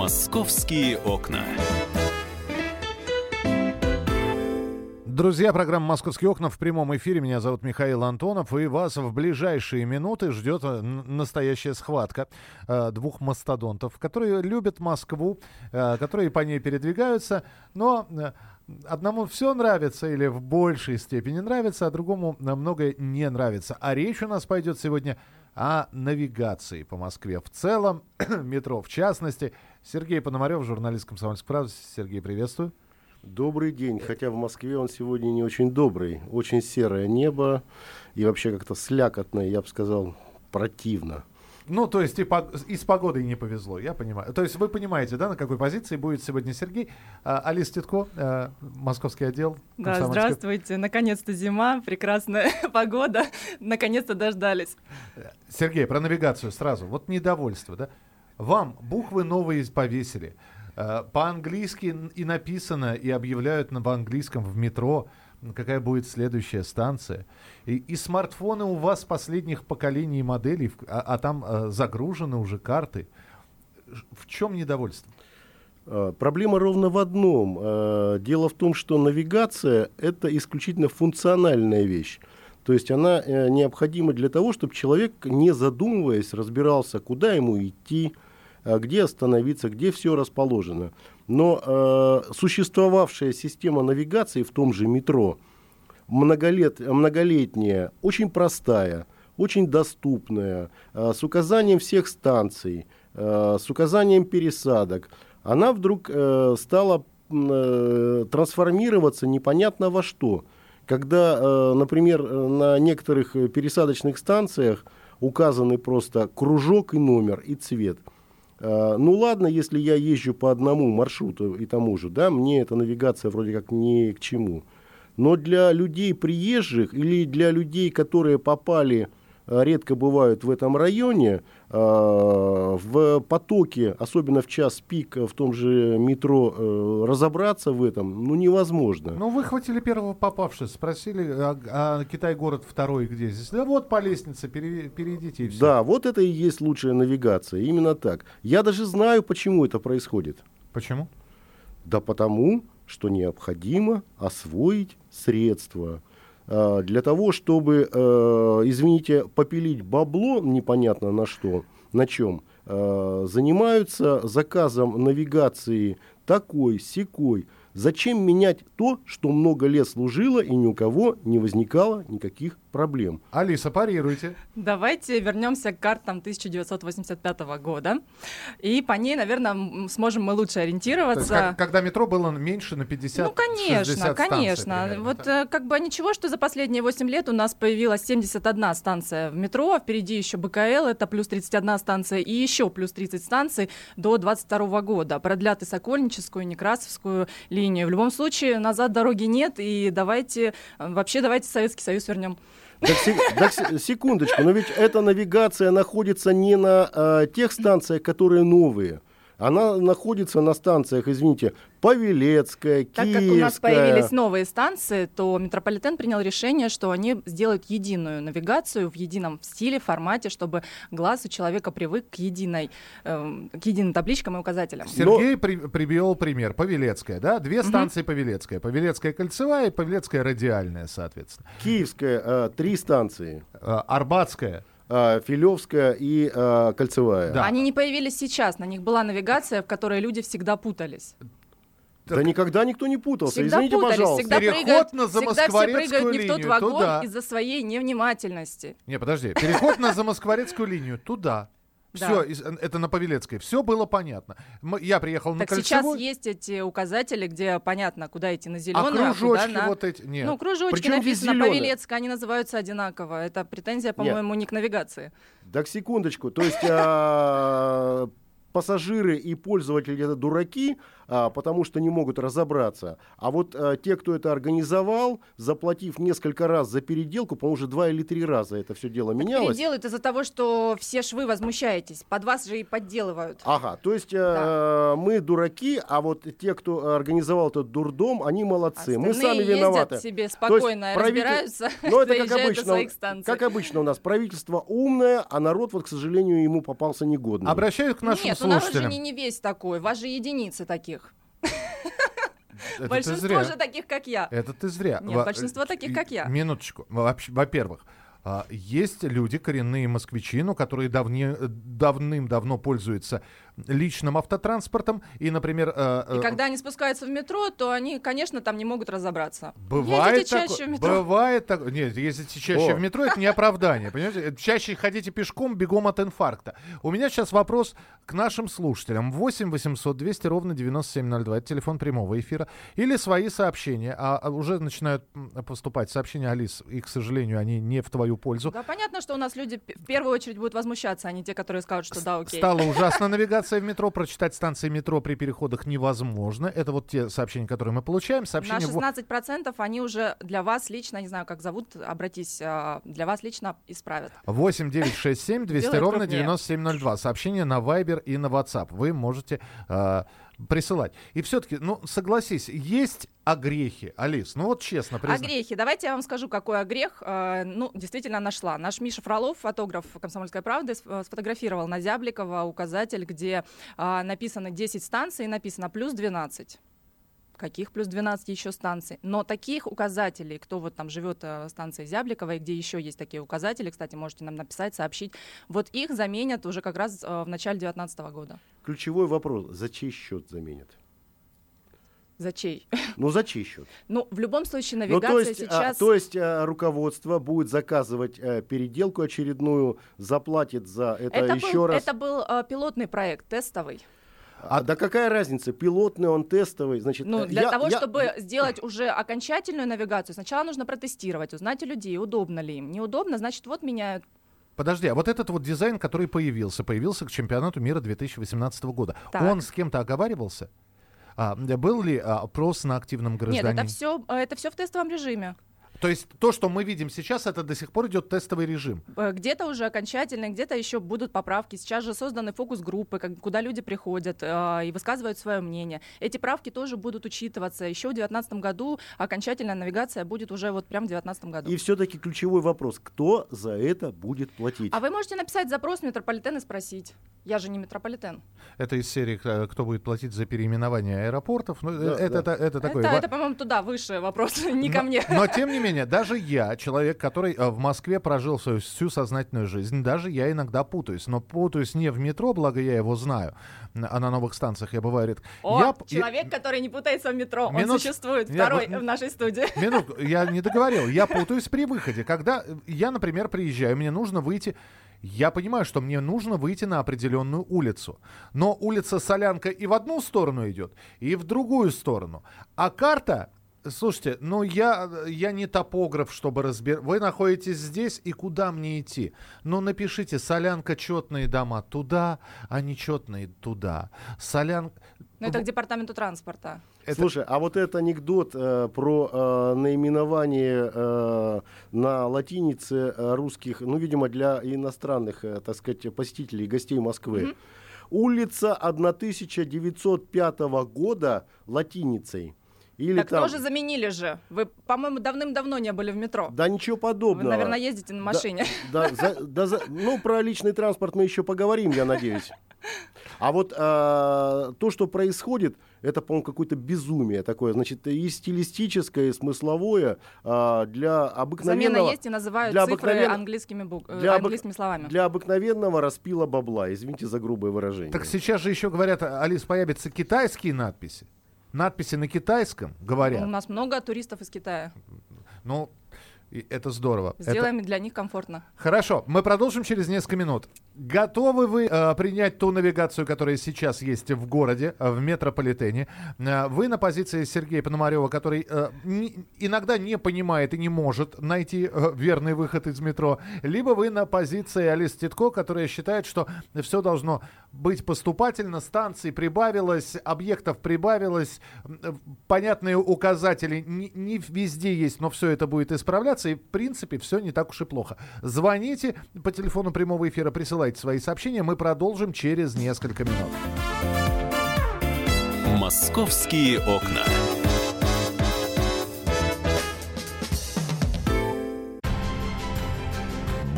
Московские окна. Друзья, программа «Московские окна» в прямом эфире. Меня зовут Михаил Антонов. И вас в ближайшие минуты ждет э, настоящая схватка э, двух мастодонтов, которые любят Москву, э, которые по ней передвигаются, но одному все нравится или в большей степени нравится, а другому многое не нравится. А речь у нас пойдет сегодня о навигации по Москве в целом, метро в частности. Сергей Пономарев, журналист «Комсомольской правды». Сергей, приветствую. Добрый день, хотя в Москве он сегодня не очень добрый. Очень серое небо и вообще как-то слякотное, я бы сказал, противно. Ну, то есть и, по, и с погодой не повезло, я понимаю. То есть вы понимаете, да, на какой позиции будет сегодня Сергей. А, Алис Титко, а, московский отдел. Да, здравствуйте. Наконец-то зима, прекрасная погода. Наконец-то дождались. Сергей, про навигацию сразу. Вот недовольство, да? Вам буквы новые повесили. А, по-английски и написано, и объявляют на английском в метро какая будет следующая станция. И, и смартфоны у вас последних поколений моделей, а, а там а, загружены уже карты. В чем недовольство? А, проблема ровно в одном. Дело в том, что навигация – это исключительно функциональная вещь. То есть она э, необходима для того, чтобы человек, не задумываясь, разбирался, куда ему идти, где остановиться, где все расположено. Но э, существовавшая система навигации в том же метро, многолет, многолетняя, очень простая, очень доступная, э, с указанием всех станций, э, с указанием пересадок, она вдруг э, стала э, трансформироваться непонятно во что. Когда, э, например, на некоторых пересадочных станциях указаны просто кружок и номер и цвет – Э, ну ладно, если я езжу по одному маршруту и тому же, да, мне эта навигация вроде как ни к чему. Но для людей приезжих или для людей, которые попали редко бывают в этом районе, э, в потоке, особенно в час пик в том же метро, э, разобраться в этом, ну, невозможно. Ну, вы хватили первого попавшего, спросили, а, а Китай-город второй где здесь? Да вот по лестнице, пере, перейдите и все. Да, вот это и есть лучшая навигация, именно так. Я даже знаю, почему это происходит. Почему? Да потому, что необходимо освоить средства, для того, чтобы, э, извините, попилить бабло непонятно на что, на чем, э, занимаются заказом навигации такой, секой, Зачем менять то, что много лет служило и ни у кого не возникало никаких проблем? Алиса, парируйте. Давайте вернемся к картам 1985 года. И по ней, наверное, сможем мы лучше ориентироваться. То есть, как, когда метро было меньше на 50 Ну, конечно, конечно. Примерно, вот да? Э, как бы ничего, что за последние 8 лет у нас появилась 71 станция в метро, а впереди еще БКЛ, это плюс 31 станция, и еще плюс 30 станций до 22 года. Продлят и Сокольническую, и Некрасовскую, линию. В любом случае, назад дороги нет, и давайте, вообще давайте Советский Союз вернем. Так, так, секундочку, но ведь эта навигация находится не на э, тех станциях, которые новые. Она находится на станциях, извините, Павелецкая, Киевская. Так как у нас появились новые станции, то метрополитен принял решение, что они сделают единую навигацию в едином стиле, формате, чтобы глаз у человека привык к единой, э, к единым табличкам и указателям. Сергей Но... при, привел пример. Павелецкая, да? Две станции угу. Павелецкая. Павелецкая кольцевая и Павелецкая радиальная, соответственно. Киевская, э, три станции. Э, Арбатская. А, Филевская и э, Кольцевая. Да. Они не появились сейчас, на них была навигация, в которой люди всегда путались. Так. Да никогда никто не путался. Всегда Извините, путались, пожалуйста. Всегда Переход прыгают, на всегда все прыгают линию, не в тот вагон туда. из-за своей невнимательности. Не, подожди. Переход на Замоскворецкую линию туда. Все, да. это на Павелецкой. Все было понятно. Я приехал так на Кольцевую. сейчас есть эти указатели, где понятно, куда идти на зеленую, а кружочки а куда на... вот эти? Нет. Ну, кружочки Причем написано Павелецкая, они называются одинаково. Это претензия, по-моему, не к навигации. Так, секундочку. То есть а, пассажиры и пользователи это дураки, а, потому что не могут разобраться. А вот а, те, кто это организовал, заплатив несколько раз за переделку, по-моему, уже два или три раза это все дело менялось. Переделают из-за того, что все швы возмущаетесь. Под вас же и подделывают. Ага, то есть да. э, мы дураки, а вот те, кто организовал этот дурдом, они молодцы. Остальные мы сами виноваты. себе спокойно разбираются, Но это как обычно, как обычно у нас правительство умное, а народ вот, к сожалению, ему попался негодный. Обращаюсь к нашим Нет, Нет, у народ же слушателям. не, не весь такой, вас же единицы таких. Это ты Большинство зря. же таких, как я. Это ты зря. Нет, Во- большинство таких, и- как я. Минуточку. Во-первых, а, есть люди, коренные москвичи, ну, которые давне- давным-давно пользуются личным автотранспортом. И, например... э, И э, когда они спускаются в метро, то они, конечно, там не могут разобраться. Бывает Ездите чаще такое- в метро. Бывает так. Нет, ездите чаще О. в метро, это не оправдание. Понимаете? Чаще ходите пешком, бегом от инфаркта. У меня сейчас вопрос к нашим слушателям. 8 800 200 ровно 9702. Это телефон прямого эфира. Или свои сообщения. А а уже начинают поступать сообщения, Алис, и, к сожалению, они не в твою пользу. Да, понятно, что у нас люди в первую очередь будут возмущаться, а не те, которые скажут, что да, окей. Стала ужасна навигация в метро. Прочитать станции метро при переходах невозможно. Это вот те сообщения, которые мы получаем. На Сообщения во- 16% они уже для вас лично, не знаю, как зовут, обратись, а, для вас лично исправят. 8 9 6 7 200 Делает ровно крупнее. 9702. Сообщение на Viber и на WhatsApp. Вы можете э, присылать. И все-таки, ну, согласись, есть огрехи, Алис. Ну вот честно, А признай. грехи. Давайте я вам скажу, какой огрех. э, ну, действительно нашла. Наш Миша Фролов, фотограф «Комсомольской правды», э, сфотографировал на Зябликова указатель, где а, написано 10 станций и написано плюс 12. Каких плюс 12 еще станций? Но таких указателей, кто вот там живет э, станции Зябликова, и где еще есть такие указатели, кстати, можете нам написать, сообщить, вот их заменят уже как раз э, в начале 2019 года. Ключевой вопрос, за чей счет заменят? За чей? Ну, за чей счет? Ну, в любом случае, Ну, навигация то есть, а, сейчас... то есть а, руководство будет заказывать э, переделку очередную, заплатит за это, это, еще был, раз. это был э, пилотный проект, тестовый. А да какая разница, пилотный он, тестовый, значит. Ну, э, для я- того, я- чтобы сделать уже окончательную навигацию, сначала нужно протестировать, узнать у людей, удобно ли им. Неудобно, значит, вот меняют. Подожди, а вот этот вот дизайн, который появился, появился к чемпионату мира 2018 года. Так. Он с кем-то оговаривался? А, был ли а, опрос на активном гражданине? Нет, это все, это все в тестовом режиме. То есть то, что мы видим сейчас, это до сих пор идет тестовый режим. Э, Где-то уже окончательно, где-то еще будут поправки. Сейчас же созданы фокус-группы, куда люди приходят э, и высказывают свое мнение. Эти правки тоже будут учитываться. Еще в 2019 году окончательная навигация будет уже вот прям в 2019 году. И все-таки ключевой вопрос, кто за это будет платить? А вы можете написать запрос в метрополитен и спросить. Я же не метрополитен. Это из серии э, «Кто будет платить за переименование аэропортов?» ну, э, Да, это, да. это, это такой... это, ва- это, по-моему, туда выше вопрос, не ко Но- мне. Но, тем не менее, даже я, человек, который э, в Москве прожил свою всю сознательную жизнь, даже я иногда путаюсь. Но путаюсь не в метро, благо я его знаю, а на новых станциях я бываю редко. О, Я п- я- человек, который не путается в метро, он Минут- существует. Я- Второй в нашей студии. Минутку, я не договорил. Я путаюсь при выходе. Когда э, я, например, приезжаю, мне нужно выйти... Я понимаю, что мне нужно выйти на определенную улицу. Но улица Солянка и в одну сторону идет, и в другую сторону. А карта... Слушайте, ну я, я не топограф, чтобы разбирать. Вы находитесь здесь, и куда мне идти? Ну напишите, солянка четные дома туда, а нечетные туда. Солянка... Ну, это к департаменту транспорта. это- Слушай, а вот этот анекдот э, про э, наименование э, на латинице э, русских, ну, видимо, для иностранных, э, так сказать, посетителей, гостей Москвы. Улица 1905 года латиницей. Или так там... тоже заменили же. Вы, по-моему, давным-давно не были в метро. Да ничего Вы, подобного. наверное, ездите на машине. Да, за- да за- ну, про личный транспорт мы еще поговорим, я надеюсь. А вот а, то, что происходит, это, по-моему, какое-то безумие такое. Значит, и стилистическое, и смысловое а, для обыкновенного... Замена есть и называют для цифры обыкновенно- английскими, бук- э, для обык- английскими словами. Для обыкновенного распила бабла. Извините за грубое выражение. Так сейчас же еще говорят, Алис, появятся китайские надписи. Надписи на китайском У говорят. нас много туристов из Китая. Ну, и это здорово. Это- Сделаем для них комфортно. Хорошо, мы продолжим через несколько минут. Готовы вы э, принять ту навигацию, которая сейчас есть в городе, э, в метрополитене? Э, вы на позиции Сергея Пономарева, который э, не- иногда не понимает и не может найти э, верный выход из метро. Либо вы на позиции Алис Титко, которая считает, что все должно быть поступательно, станций прибавилось, объектов прибавилось, э, понятные указатели не, не везде есть, но все это будет исправляться, и в принципе все не так уж и плохо. Звоните по телефону прямого эфира, присылайте свои сообщения, мы продолжим через несколько минут. Московские окна.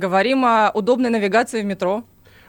Говорим о удобной навигации в метро.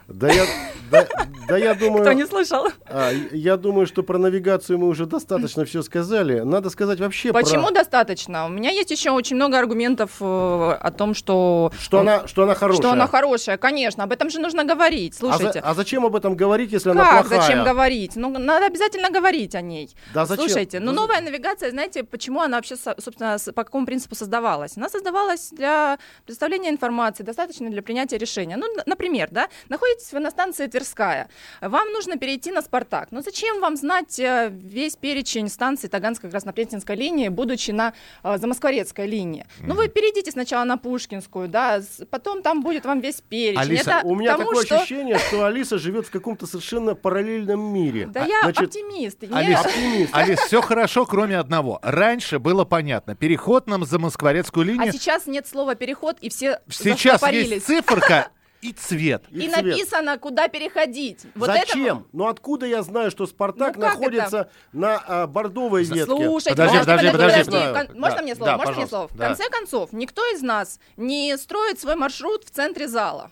Да я, да, да я думаю... Кто не слышал? А, я думаю, что про навигацию мы уже достаточно все сказали. Надо сказать вообще Почему про... достаточно? У меня есть еще очень много аргументов э, о том, что... Что она, что она хорошая. Что она хорошая, конечно. Об этом же нужно говорить. Слушайте. А, за, а зачем об этом говорить, если как? она плохая? Зачем говорить? Ну, надо обязательно говорить о ней. Да зачем? Слушайте, ну Да новая навигация, знаете, почему она вообще, со- собственно, по какому принципу создавалась? Она создавалась для предоставления информации, достаточно для принятия решения. Ну, например, да, находитесь вы на станции Тверская, вам нужно перейти на Спартак. Но зачем вам знать э, весь перечень станций Таганской Краснопресненской линии, будучи на э, Замоскворецкой линии? Ну, вы перейдите сначала на Пушкинскую, да, потом там будет вам весь перечень. Алиса, Это У меня тому, такое что... ощущение, что Алиса живет в каком-то совершенно параллельном мире. Да я Значит, оптимист. Алиса, Оптимист. Алис, все хорошо, кроме одного. Раньше было понятно. Переход нам за Москворецкую А линию. сейчас нет слова переход, и все Сейчас есть циферка и цвет. И, цвет. написано, куда переходить. Вот Зачем? это... Ну откуда я знаю, что Спартак Ну, находится на а, бордовой ветке? Слушайте, Подожди, можно, подожди, подожди. Знаю. кон- Можно Да, мне слово? да, Можно мне слово? В конце концов, никто из нас не строит свой маршрут в центре зала.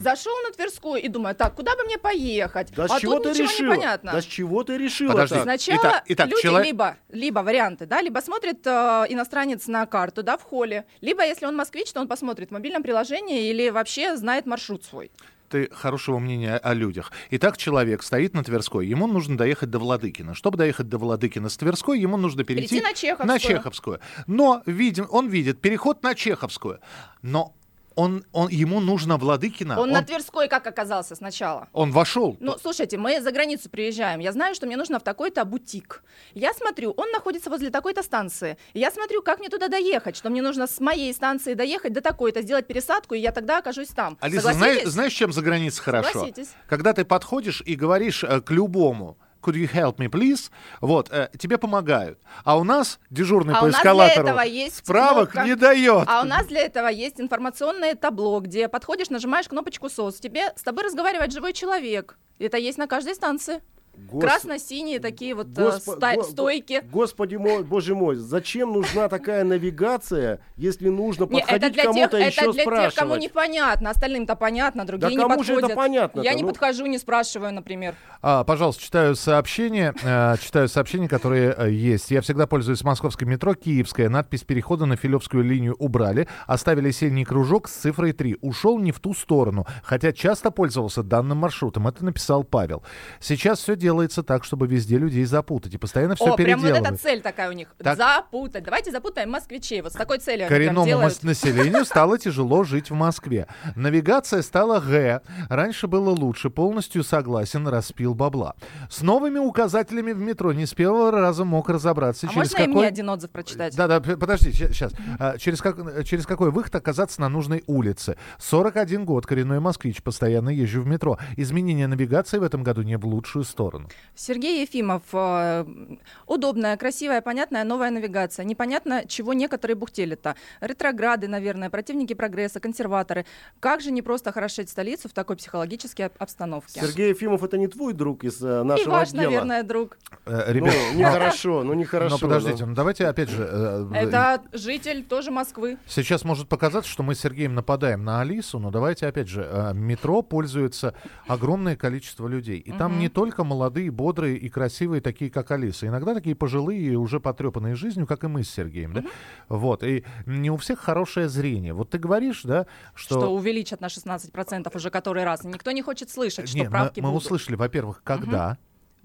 Зашел на Тверскую и думаю, так, куда бы мне поехать? Да а с чего тут ты ничего решила? не понятно. Да с чего ты решила? Подожди. так? Сначала Итак- итак, люди чело- либо, либо варианты, да, либо смотрит э, иностранец на карту, да, в холле, либо если он москвич, то он посмотрит в мобильном приложении или вообще знает маршрут свой. Ты хорошего мнения о людях. Итак, человек стоит на Тверской, ему нужно доехать до Владыкина. Чтобы доехать до Владыкина с Тверской, ему нужно перейти Перейти на Чеховскую. на Чеховскую. Но видим, он видит переход на Чеховскую. Но он, он, ему нужно Владыкина. Он, на Тверской как оказался сначала? он вошел. Ну, слушайте, мы за границу приезжаем. Я знаю, что мне нужно в такой-то бутик. Я смотрю, он находится возле такой-то станции. Я смотрю, как мне туда доехать, что мне нужно с моей станции доехать до такой-то, сделать пересадку, и я тогда окажусь там. Алиса, знаешь, знаешь, чем за границей хорошо? Согласитесь. Когда ты подходишь и говоришь э, к любому Could you help me, please? Вот, э, тебе помогают. А у нас дежурный А по эскалатору справок кнопка. не дает. А у нас для этого есть информационное табло, где подходишь, нажимаешь кнопочку СОС. Тебе с тобой разговаривает живой человек. Это есть на каждой станции. Гос- Красно-синие такие вот э, Госпо- ста- го- стойки. Господи мой, боже мой, зачем нужна такая навигация, если нужно подходить для тех, кому-то это еще для спрашивать? тех, кому непонятно. Остальным-то понятно, другие Да не кому же подходят. это понятно-то? Я не Ну. подхожу, не спрашиваю, например. А, пожалуйста, читаю сообщения, э, читаю сообщения, которые э, есть. Я всегда пользуюсь московской метро, Киевская. Надпись перехода на Филевскую линию убрали, оставили синий кружок с цифрой 3. Ушел не в ту сторону, хотя часто пользовался данным маршрутом. Это написал Павел. Сейчас все делается так, чтобы везде людей запутать, и постоянно все О, прям вот эта цель такая у них. Так. Запутать. Давайте запутаем москвичей. Вот с такой целью они Коренному делают. мас- населению стало тяжело жить в Москве. Навигация стала Г. Раньше было лучше. Полностью согласен, распил бабла. С новыми указателями в метро не с первого раза мог разобраться. А через можно и какой... мне один отзыв прочитать? Да, да, п- подожди, сейчас. через, как, через какой выход оказаться на нужной улице? 41 год, коренной москвич, постоянно езжу в метро. Изменение навигации в этом году не в лучшую сторону. Сергей Ефимов. э, Удобная, красивая, понятная новая навигация. Непонятно, чего некоторые бухтели-то. Ретрограды, наверное, противники прогресса, консерваторы. Как же не просто хорошеть столицу в такой психологической об- обстановке? Сергей Ефимов, это не твой друг из э, И нашего ваш, отдела? наверное, друг. Э, Ну, ребят, нехорошо, ну нехорошо. но подождите, ну давайте опять же... э, Это житель тоже Москвы. Сейчас может показаться, что мы с Сергеем нападаем на Алису, но давайте опять же, метро пользуется огромное количество людей. И там не только молодые, бодрые и красивые, такие как Алиса. Иногда такие пожилые и уже потрепанные жизнью, как и мы с Сергеем. Да? Вот. И не у всех хорошее зрение. Вот ты говоришь, да, что... Что увеличат на 16% уже который раз. Никто не хочет слышать, что Не, мы, правки мы будут. услышали, во-первых, когда?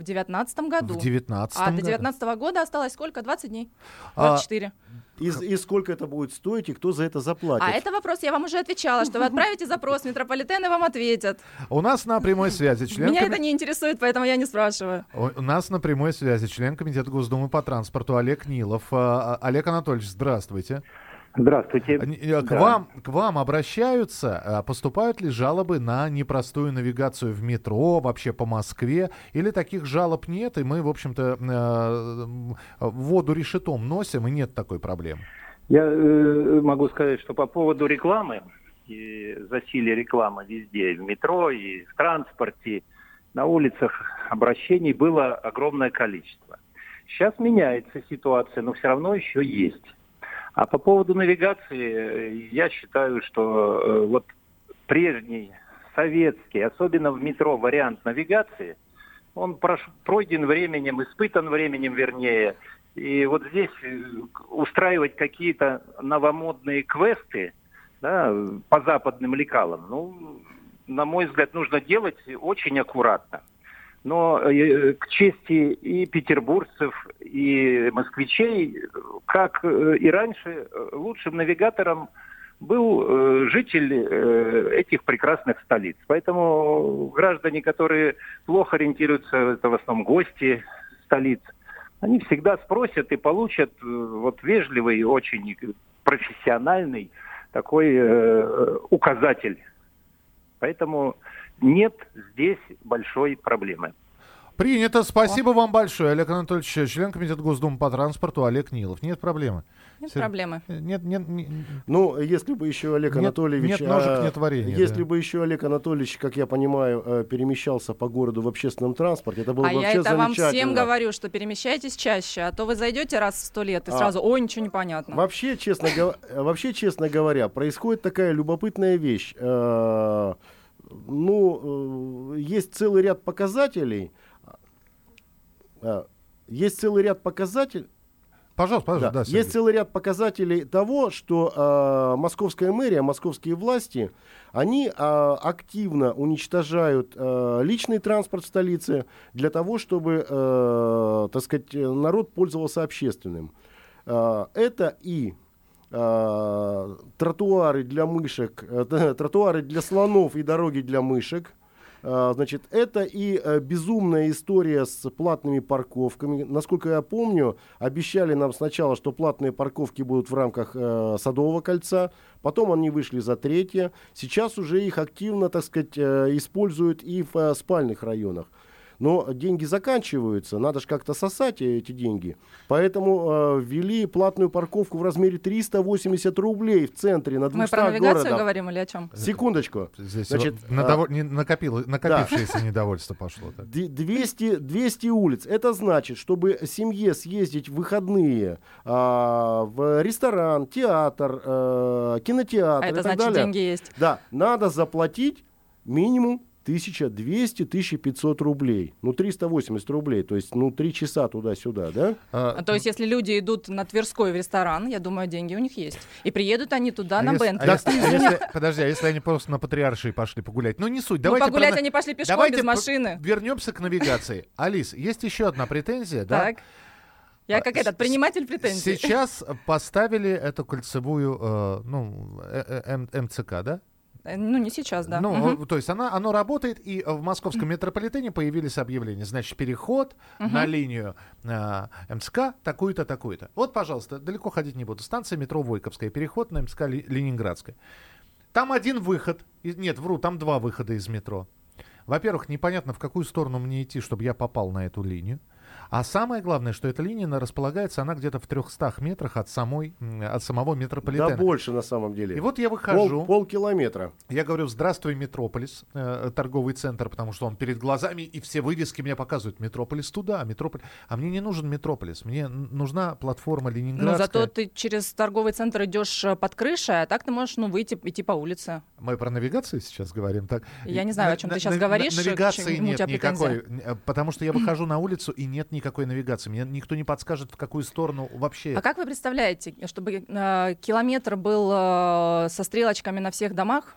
В 2019 году. В 19 А до 2019 года осталось сколько? 20 дней? А, 24. И, и сколько это будет стоить, и кто за это заплатит? А это вопрос, я вам уже отвечала, что вы отправите запрос, метрополитены вам ответят. У нас на прямой связи член... Меня это не интересует, поэтому я не спрашиваю. У нас на прямой связи член Комитета Госдумы по транспорту Олег Нилов. А, а, Олег Анатольевич, здравствуйте. Здравствуйте. Э, К, Да. вам, к вам обращаются, а поступают ли жалобы на непростую навигацию в метро, вообще по Москве, или таких жалоб нет, и мы, в общем-то, э, воду решетом носим, и нет такой проблемы? Я э, могу сказать, что по поводу рекламы, и засилия рекламы везде, и в метро, и в транспорте, на улицах обращений было огромное количество. Сейчас меняется ситуация, но все равно еще есть. А по поводу навигации, э, я считаю, что э, вот прежний советский, особенно в метро, вариант навигации, он пройден временем, испытан временем, вернее. И вот здесь э, устраивать какие-то новомодные квесты да, по западным лекалам, ну, на мой взгляд, нужно делать очень аккуратно. Но э, к чести и петербуржцев, и москвичей, как э, и раньше, э, лучшим навигатором был э, житель э, этих прекрасных столиц. Поэтому граждане, которые плохо ориентируются, это в основном гости столиц, они всегда спросят и получат э, вот вежливый, очень профессиональный такой э, указатель. Поэтому нет здесь большой проблемы. Принято. Спасибо вам большое, Олег Анатольевич, член Комитета Госдумы по транспорту Олег Нилов. Нет проблемы. Нет Сер- проблемы. Нет, нет, не- Ну, если бы еще Олег Нет- Анатольевич... нет ножек, а, нет варенья, Если да. бы еще Олег Анатольевич, как я понимаю, э, перемещался по городу в общественном транспорте, это было А бы я вообще это вам всем замечательно. говорю, что перемещайтесь чаще, а то вы зайдете раз в сто лет и А. сразу, ой, ничего не понятно. Вообще, честно, вообще, честно говоря, происходит такая любопытная вещь. Ну, э, есть целый ряд показателей. э, Есть целый ряд показателей. Пожалуйста, пожалуйста, Да. да, Сергей. Есть целый ряд показателей того, что э, московская мэрия, московские власти, они э, активно уничтожают э, личный транспорт в столице для того, чтобы, э, так сказать, народ пользовался общественным. Э, это и тротуары для мышек, э, тротуары для слонов и дороги для мышек. А, Значит, это и э, безумная история с платными парковками. Насколько я помню, обещали нам сначала, что платные парковки будут в рамках э, Садового кольца, потом они вышли за третье. Сейчас уже их активно, так сказать, э, используют и в э, спальных районах. Но деньги заканчиваются, надо же как-то сосать эти деньги. Поэтому э, ввели платную парковку в размере 380 рублей в центре на 200 Мы про навигацию городах. говорим или о чем? Секундочку. Здесь Значит, вот надово- не- накопило- накопившееся Да. недовольство пошло. так. Д- 200, 200 улиц. Это значит, чтобы семье съездить в выходные а, в ресторан, театр, э, кинотеатр А и это так значит, далее. деньги есть. Да, надо заплатить минимум 1200-1500 рублей. Ну, 380 рублей. То есть, ну, 3 часа туда-сюда, да? А, А То есть, если люди идут на Тверской в ресторан, я думаю, деньги у них есть. И приедут они туда а на если- Бентли. а если- а если- Подожди, а если они просто на Патриаршии пошли погулять? Ну, не суть. Ну, Давайте погулять про- они пошли пешком, Давайте без машины. Вернемся к навигации. Алис, есть еще одна претензия, да? Так. Я А, как с- этот, приниматель претензий. Сейчас поставили эту кольцевую, э, ну, э, э, МЦК, да? Э, Ну, не сейчас, да. Ну, э, то есть она, оно работает, и в московском метрополитене появились объявления. Значит, переход на линию э, МСК такую-то, такую-то. Вот, пожалуйста, далеко ходить не буду. Станция метро Войковская, переход на МСК Ли- Ленинградская. Там один выход. Нет, вру, там два выхода из метро. Во-первых, непонятно, в какую сторону мне идти, чтобы я попал на эту линию. А самое главное, что эта линия она располагается, она где-то в 300 метрах от, самой, от самого метрополитена. Да больше на самом деле. И вот я Пол- выхожу. полкилометра. Я говорю, здравствуй, Метрополис, э, торговый центр, потому что он перед глазами, и все вывески мне показывают, Метрополис туда, Метрополис. А мне не нужен Метрополис, мне нужна платформа Ленинградская. зато ты через торговый центр идешь э, под крышей, а так ты можешь, ну, выйти, идти по улице. Мы про навигацию сейчас говорим, так? Я не знаю, о чем ты сейчас на- говоришь, Навигации нет никакой, э, потому что я выхожу на улицу, и нет никакой навигации. Мне никто не подскажет, в какую сторону вообще. А как вы представляете, чтобы э, километр был э, со стрелочками на всех домах?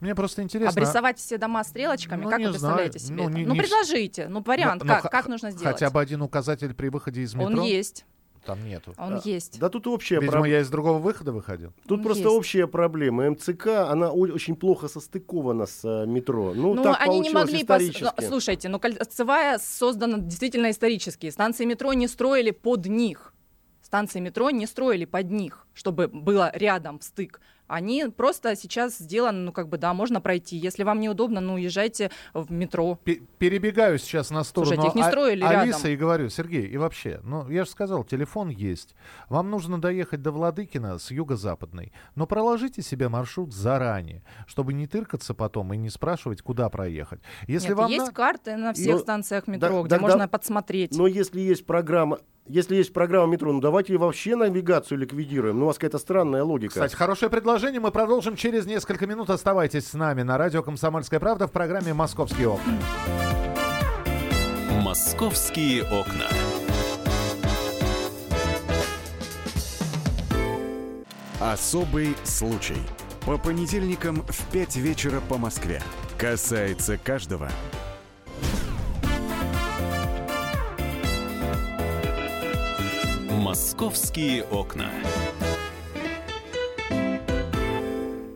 Мне просто интересно. Обрисовать все дома стрелочками? Ну, как вы представляете знаю. себе Ну, это? не- ну, не предложите. Ну, вариант, ну, как, х- как нужно сделать? Хотя бы один указатель при выходе из метро. Он есть. Там нету. Он есть. Да тут общая Видимо, проблема. я из другого выхода выходил. Тут Он просто есть. общая проблема. МЦК, она очень плохо состыкована с э, метро. Ну, Ну, так они не могли... пос- исторически. ну, слушайте, ну, кольцевая создана действительно исторически. Станции метро не строили под них. станции метро не строили под них, чтобы было рядом стык они просто сейчас сделаны, ну, как бы, да, можно пройти. Если вам неудобно, ну, езжайте в метро. Перебегаю сейчас на сторону Слушайте, их не строили а- Алиса рядом. и говорю, Сергей, и вообще, ну, я же сказал, телефон есть. Вам нужно доехать до Владыкина с юго-западной, но проложите себе маршрут заранее, чтобы не тыркаться потом и не спрашивать, куда проехать. Если Нет, вам есть на... карты на всех Но- станциях метро, да- где да- можно да- подсмотреть. Но если есть программа, если есть программа метро, ну давайте вообще навигацию ликвидируем. Ну, у вас какая-то странная логика. Кстати, хорошее предложение. Мы продолжим через несколько минут. Оставайтесь с нами на радио «Комсомольская правда» в программе «Московские окна». Московские окна. Особый случай. По понедельникам в 5 вечера по Москве. Касается каждого. Московские окна.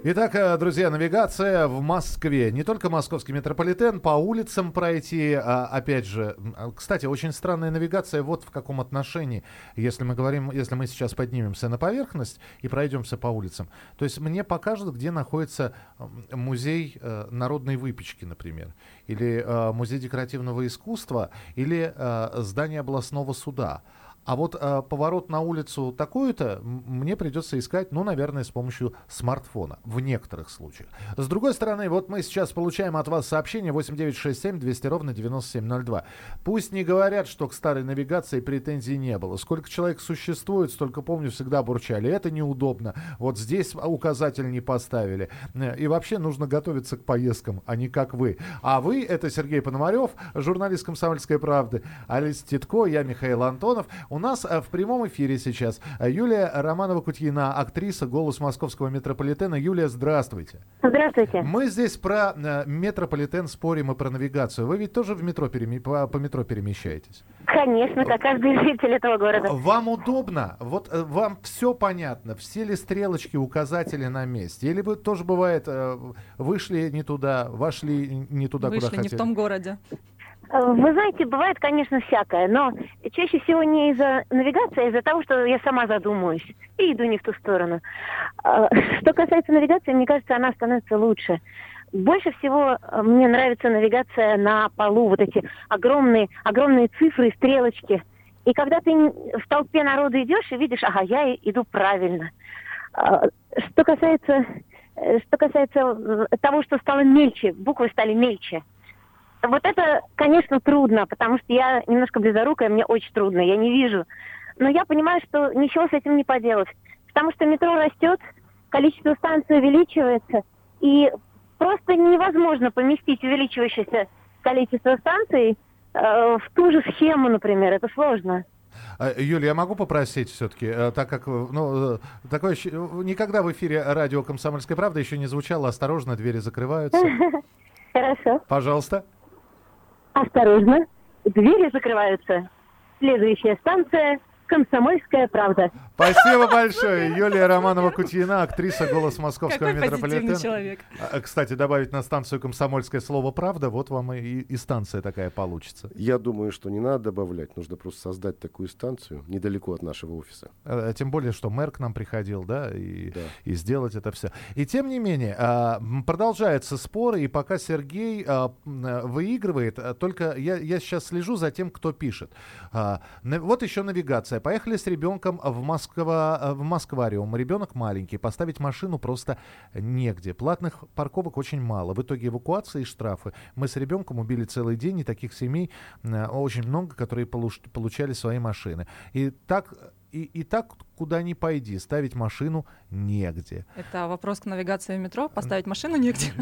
Итак, э, друзья, навигация в Москве. Не только московский метрополитен, по улицам пройти. а, Опять же, а, кстати, очень странная навигация вот в каком отношении. Если мы говорим, если мы сейчас поднимемся на поверхность и пройдемся по улицам, то есть мне покажут, где находится музей э, народной выпечки, например, или э, музей декоративного искусства, или здание областного суда. А вот э, поворот на улицу такую-то мне придется искать, ну, наверное, с помощью смартфона в некоторых случаях. С другой стороны, вот мы сейчас получаем от вас сообщение 8967 200 ровно 9702. Пусть не говорят, что к старой навигации претензий не было. Сколько человек существует, столько помню, всегда бурчали. Это неудобно. Вот здесь указатель не поставили. Э, И вообще нужно готовиться к поездкам, а не как вы. А вы, это Сергей Пономарев, журналист «Комсомольской правды», Алис Титко, я Михаил Антонов. У нас э, в прямом эфире сейчас э, Юлия Романова-Кутьина, актриса «Голос московского метрополитена». Юлия, здравствуйте. Здравствуйте. Мы здесь про э, метрополитен спорим и про навигацию. Вы ведь тоже в метро переми- по, по метро перемещаетесь? Конечно, как каждый житель этого города. Вам удобно? Вот вам все понятно? Все ли стрелочки, указатели на месте? Или вы тоже бывает, вышли не туда, вошли не туда, куда Вышли не хотели? в том городе. Э, Вы знаете, бывает, конечно, всякое, но чаще всего не из-за навигации, а из-за того, что я сама задумываюсь и иду не в ту сторону. Э, Что касается навигации, мне кажется, она становится лучше. Больше всего э, мне нравится навигация на полу, вот эти огромные, огромные цифры, стрелочки. И когда ты в толпе народа идешь и видишь, ага, я иду правильно. Что касается, что касается того, что стало мельче, буквы стали мельче. Вот это, конечно, трудно, потому что я немножко близорукая, мне очень трудно, я не вижу. Но я понимаю, что ничего с этим не поделать. Потому что метро растет, количество станций увеличивается, и просто невозможно поместить увеличивающееся количество станций э, в ту же схему, например. Это сложно. Э, Юлия, я могу попросить все-таки, так как э, ну, э, такое э, никогда в эфире радио «Комсомольская правда» еще не звучало «Осторожно, двери закрываются». Хорошо. Пожалуйста. Осторожно. Двери закрываются. Следующая станция «Комсомольская правда». Спасибо большое. Юлия Романова-Кутьина, актриса «Голос московского Какой метрополитена». человек. А, Кстати, добавить на станцию «Комсомольское слово правда», вот вам и, и станция такая получится. Я думаю, что не надо добавлять. Нужно просто создать такую станцию недалеко от нашего офиса. Э, Тем более, что мэр к нам приходил, да, и, Да. и сделать это все. И тем не менее, а, м, продолжается спор, и пока Сергей а, выигрывает, а, только я, я сейчас слежу за тем, кто пишет. А, Вот еще навигация. Поехали с ребенком в, Москва, э, в Москвариум. Ребенок маленький, поставить машину просто негде. Платных парковок очень мало. В итоге эвакуации и штрафы. Мы с ребенком убили целый день, и таких семей э, очень много, которые получ- получали свои машины. И так и, и так куда ни пойди, ставить машину негде. Это вопрос к навигации в метро. Поставить машину негде.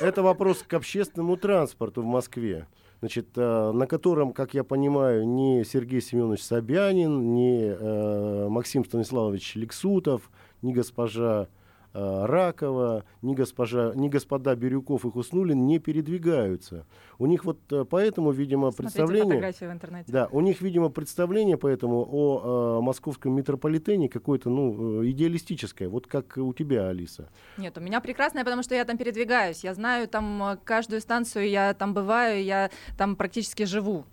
Это вопрос к общественному транспорту в Москве. Значит, э, на котором, как я понимаю, ни Сергей Семенович Собянин, ни э, Максим Станиславович Лексутов, ни госпожа Ракова, ни, госпожа, ни господа Бирюков и Хуснулин не передвигаются. У них вот э, поэтому, видимо, Смотрите представление... в интернете. Да, у них, видимо, представление поэтому о э, московском метрополитене какое-то, ну, э, идеалистическое, вот как у тебя, Алиса. Нет, у меня прекрасная, потому что я там передвигаюсь. Я знаю там э, каждую станцию, я там бываю, я там практически живу.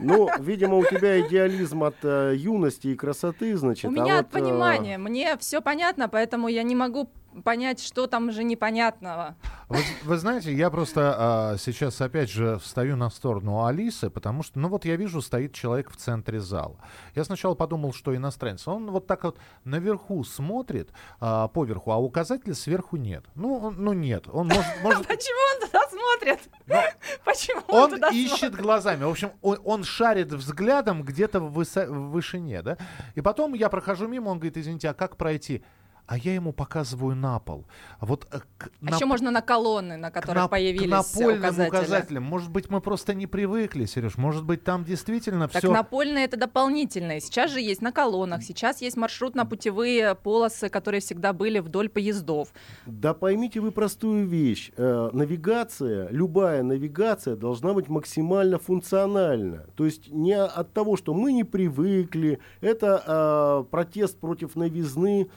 Ну, видимо, у тебя идеализм от э, юности и красоты, значит. У а меня вот, от э, понимания. Мне все понятно, поэтому я не могу понять, что там же непонятного. Вы, вы знаете, я просто а, сейчас опять же встаю на сторону Алисы, потому что, ну вот я вижу, стоит человек в центре зала. Я сначала подумал, что иностранец. Он вот так вот наверху смотрит, а, поверху, а указателя сверху нет. Ну, он- ну нет. Он может... может Почему он туда смотрит? Почему он, Ну, он туда ищет глазами. В общем, он, шарит взглядом где-то в вышине, да? И потом я прохожу мимо, он говорит, извините, а как пройти? А я ему показываю на пол. Вот э, к- А на еще можно на колонны, на к которых нап- появились к напольным указатели. указателям. Может быть, мы просто не привыкли, Сереж. Может быть, там действительно Так все. напольные это дополнительные. Сейчас же есть на колоннах, сейчас есть маршрутно-путевые полосы, которые всегда были вдоль поездов. Да поймите вы простую вещь. Э, навигация, любая навигация должна быть максимально функциональна. То есть не от того, что мы не привыкли, это э, протест против новизны.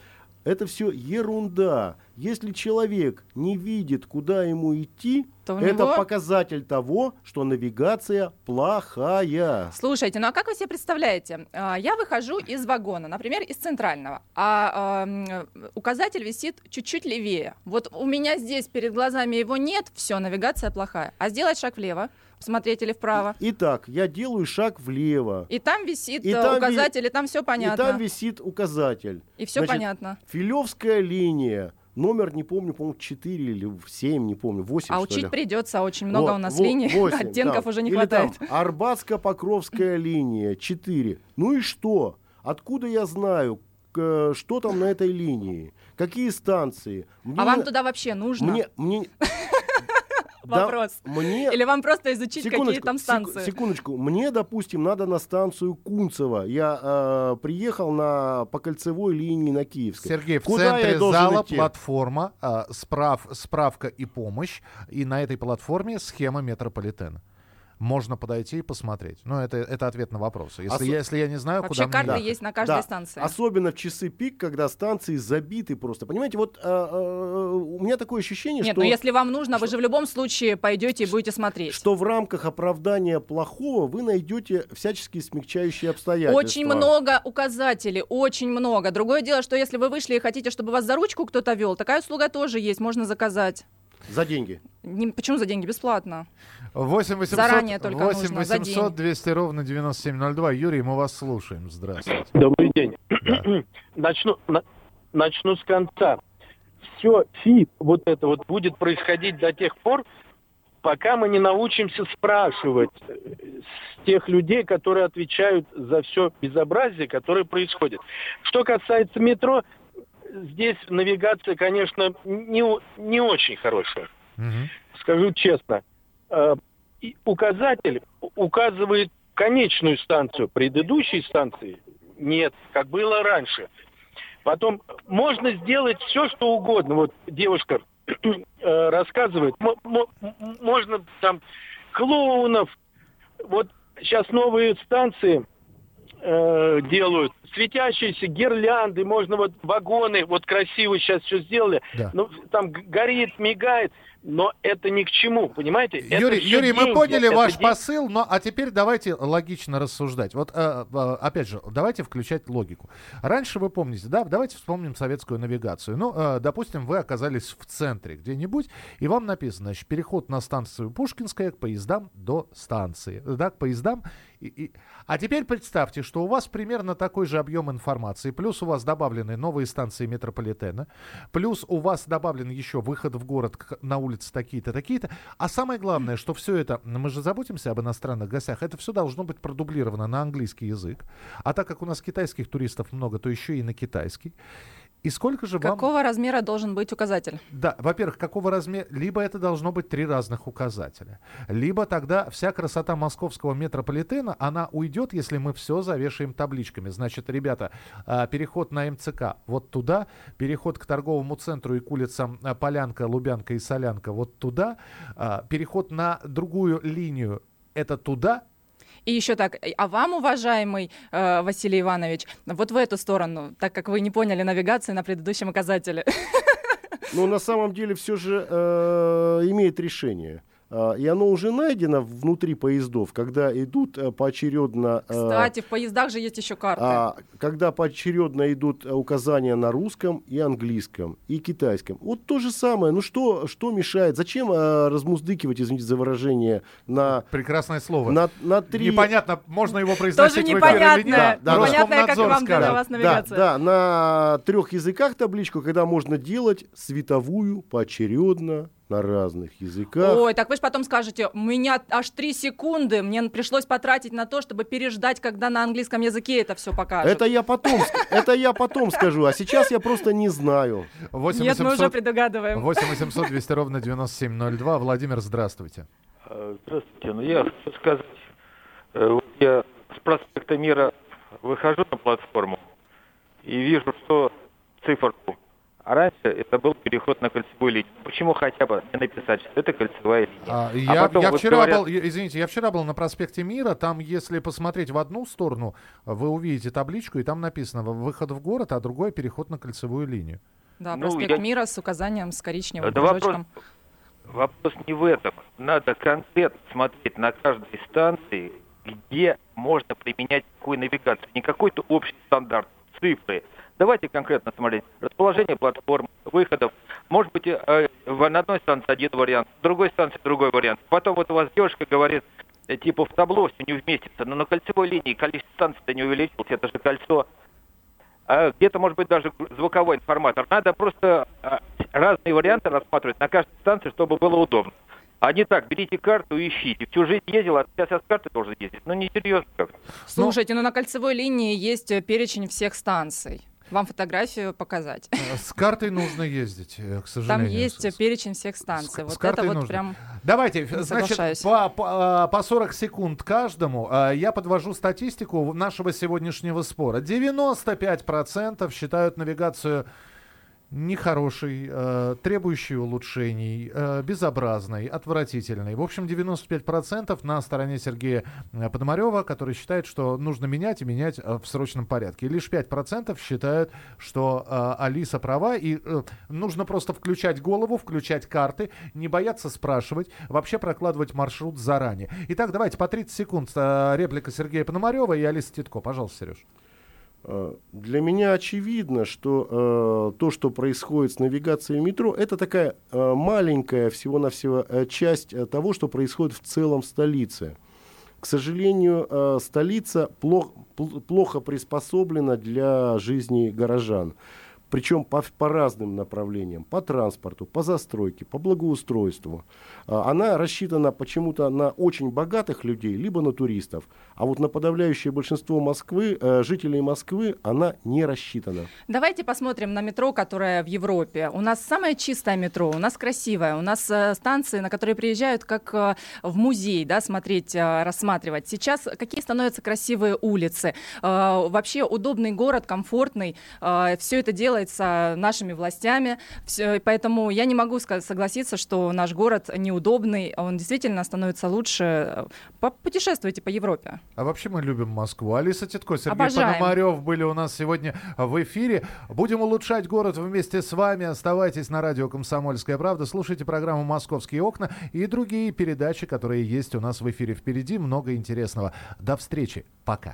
Это все ерунда. Если человек не видит, куда ему идти, То это него- показатель того, что навигация плохая. Слушайте, ну а как вы себе представляете? А, Я выхожу из вагона, например, из центрального, а указатель висит чуть-чуть левее. Вот у меня здесь перед глазами его нет, все, навигация плохая. А сделать шаг влево, посмотреть или вправо. Итак, я делаю шаг влево. И там висит И э, там ви- указатель, и там все И понятно. там висит указатель. И все Значит, понятно. Филевская линия. Номер, не помню, по-моему, 4 или 7, не помню, 8 А учить ли. придется, очень много Вот, у нас линий, восемь, оттенков да. уже не Или хватает. там Арбатско-Покровская линия 4. Ну и что? Откуда я знаю, что там на этой линии? Какие станции? Мне А вам туда вообще нужно? Мне, мне... Вопрос. мне... Или вам просто изучить, какие там сек- станции? секундочку. Мне, допустим, надо на станцию Кунцево. Я э, приехал на, по кольцевой линии на Киевской. Сергей, в Куда центре зала идти? платформа, а, справ, справка и помощь. И на этой платформе схема метрополитена. Можно подойти и посмотреть. Ну, это, это ответ на вопрос. Если, Осо- я, если я не знаю, Вообще куда карты мне... есть на каждой Да. станции. Особенно в часы пик, когда станции забиты просто. Понимаете, вот э, э, у меня такое ощущение, Нет, что, ну если вам нужно, вы же в любом случае пойдете и будете смотреть. что в рамках оправдания плохого вы найдете всяческие смягчающие обстоятельства. Очень много указателей, очень много. Другое дело, что если вы вышли и хотите, чтобы вас за ручку кто-то вел, такая услуга тоже есть, можно заказать. За деньги. Не- почему за деньги? Бесплатно. 8 800, Заранее только 8 нужно, за 800 день. 200 ровно 9702. Юрий, мы вас слушаем. Здравствуйте. Добрый день. Да. Начну, на- начну с конца. Все фи, вот это вот будет происходить до тех пор, пока мы не научимся спрашивать э, с тех людей, которые отвечают за все безобразие, которое происходит. Что касается метро, здесь навигация, конечно, не, не очень хорошая Мгм. скажу честно, указатель у- указывает конечную станцию, предыдущей станции нет, как было раньше. Потом можно сделать все, что угодно. Вот девушка э, рассказывает, можно там клоунов. Вот сейчас новые станции э, делают, светящиеся гирлянды, можно вот вагоны, вот красиво сейчас все сделали. Да. Ну, там горит, мигает, но это ни к чему, понимаете? Это Юрий, всё Юрий, мы деньги, поняли это ваш деньги. посыл, но а теперь давайте логично рассуждать. Вот э, э, опять же, давайте включать логику. Раньше вы помните, да, давайте вспомним советскую навигацию. Ну, э, допустим, вы оказались в центре где-нибудь, и вам написано, значит, переход на станцию Пушкинская к поездам до станции, да, к поездам. И, и- А теперь представьте, что у вас примерно такой же объем информации, плюс у вас добавлены новые станции метрополитена, плюс у вас добавлен еще выход в город на улице такие-то, такие-то. А самое главное, что все это, ну, мы же заботимся об иностранных гостях, это все должно быть продублировано на английский язык. А так как у нас китайских туристов много, то еще и на китайский. И сколько же вам... Какого размера должен быть указатель? Да, во-первых, какого размера? Либо это должно быть три разных указателя, либо тогда вся красота московского метрополитена, она уйдет, если мы все завешаем табличками. Значит, ребята, а, переход на МЦК вот туда, переход к торговому центру и к улицам а, Полянка, Лубянка и Солянка вот туда, а, переход на другую линию это туда, И еще так, а вам, уважаемый э, Василий Иванович, вот в эту сторону, так как вы не поняли навигации на предыдущем указателе. Но на самом деле все же э, имеет решение. А, и оно уже найдено внутри поездов, когда идут э, поочередно... э, Кстати, в поездах же есть еще карты. а, когда поочередно идут э, указания на русском и английском, и китайском. Вот то же самое. Ну что, что мешает? Зачем э, размуздыкивать, извините за выражение, на, Прекрасное слово. на, на три... Непонятно, можно его произносить Тоже или нет. Да, да, непонятное, как вам для вас Да, навигация. да, на трех языках табличку, когда можно делать световую поочередно на разных языках. Ой, так вы же потом скажете, у меня аж три секунды, мне пришлось потратить на то, чтобы переждать, когда на английском языке это все покажут. Это я потом, это я потом скажу, а сейчас я просто не знаю. 8 Нет, мы уже 800 предугадываем. 8 800 200 ровно 9702. Владимир, здравствуйте. Э, Здравствуйте. Ну, я хочу сказать, э, я с проспекта Мира выхожу на платформу и вижу, что циферку. А раньше это был переход на кольцевую линию. Почему хотя бы не написать, что это кольцевая линия? А, я потом я вот вчера говорят- был, извините, я вчера был на проспекте Мира. Там, если посмотреть в одну сторону, вы увидите табличку, и там написано выход в город, а другой переход на кольцевую линию. Да, Ну, проспект я- Мира с указанием с коричневым Да вопрос, кружочком. вопрос не в этом. Надо конкретно смотреть на каждой станции, где можно применять какую навигацию. Не какой-то общий стандарт, цифры. Давайте конкретно смотреть. Расположение платформ, выходов. Может быть, э, на одной станции один вариант, в другой станции другой вариант. Потом вот у вас девушка говорит, э, типа в табло все не вместится, но на кольцевой линии количество станций-то не увеличилось, это же кольцо. А где-то, может быть, даже звуковой информатор. Надо просто а, разные варианты рассматривать на каждой станции, чтобы было удобно. А не так, берите карту и ищите. Всю жизнь ездил, а сейчас я с карты должен ездить. Ну, не серьезно как-то. Слушайте, ну на кольцевой линии есть э, перечень всех станций. Вам фотографию показать. Э, С картой нужно ездить, э, к Там сожалению. есть С- э, перечень всех с- станций. с Вот это картой вот нужно. прям... Давайте, Не значит, по, по, по 40 секунд каждому я подвожу статистику нашего сегодняшнего спора. 95% считают навигацию нехорошей, э, требующей улучшений, э, безобразной, отвратительной. В общем, 95% на стороне Сергея э, Пономарева, который считает, что нужно менять и менять э, в срочном порядке. И лишь 5% считают, что э, Алиса права, и э, нужно просто включать голову, включать карты, не бояться спрашивать, вообще прокладывать маршрут заранее. Итак, давайте по 30 секунд э, реплика Сергея Пономарева и Алисы Титко. Пожалуйста, Сереж. Э, Для меня очевидно, что э, то, что происходит с навигацией метро, это такая э, маленькая всего-навсего э, часть э, того, что происходит в целом в столице. К сожалению, э, столица плох- пл- плохо приспособлена для жизни горожан. Причем по, по разным направлениям, по транспорту, по застройке, по благоустройству. А, Она рассчитана почему-то на очень богатых людей, либо на туристов. А вот на подавляющее большинство Москвы, э, жителей Москвы, она не рассчитана. Давайте посмотрим на метро, которое в Европе. У нас самое чистое метро, у нас красивое, у нас э, станции, на которые приезжают как э, в музей, да, смотреть, рассматривать. Сейчас какие становятся красивые улицы? Вообще удобный город, комфортный. все это делается нашими властями, Всё- поэтому я не могу согласиться, что наш город неудобный, он действительно становится лучше. Путешествуйте по Европе. А вообще мы любим Москву. Алиса Титко, Сергей Обожаем. Пономарев были у нас сегодня в эфире. Будем улучшать город вместе с вами. Оставайтесь на радио «Комсомольская правда». Слушайте программу «Московские окна» и другие передачи, которые есть у нас в эфире. Впереди много интересного. До встречи. Пока.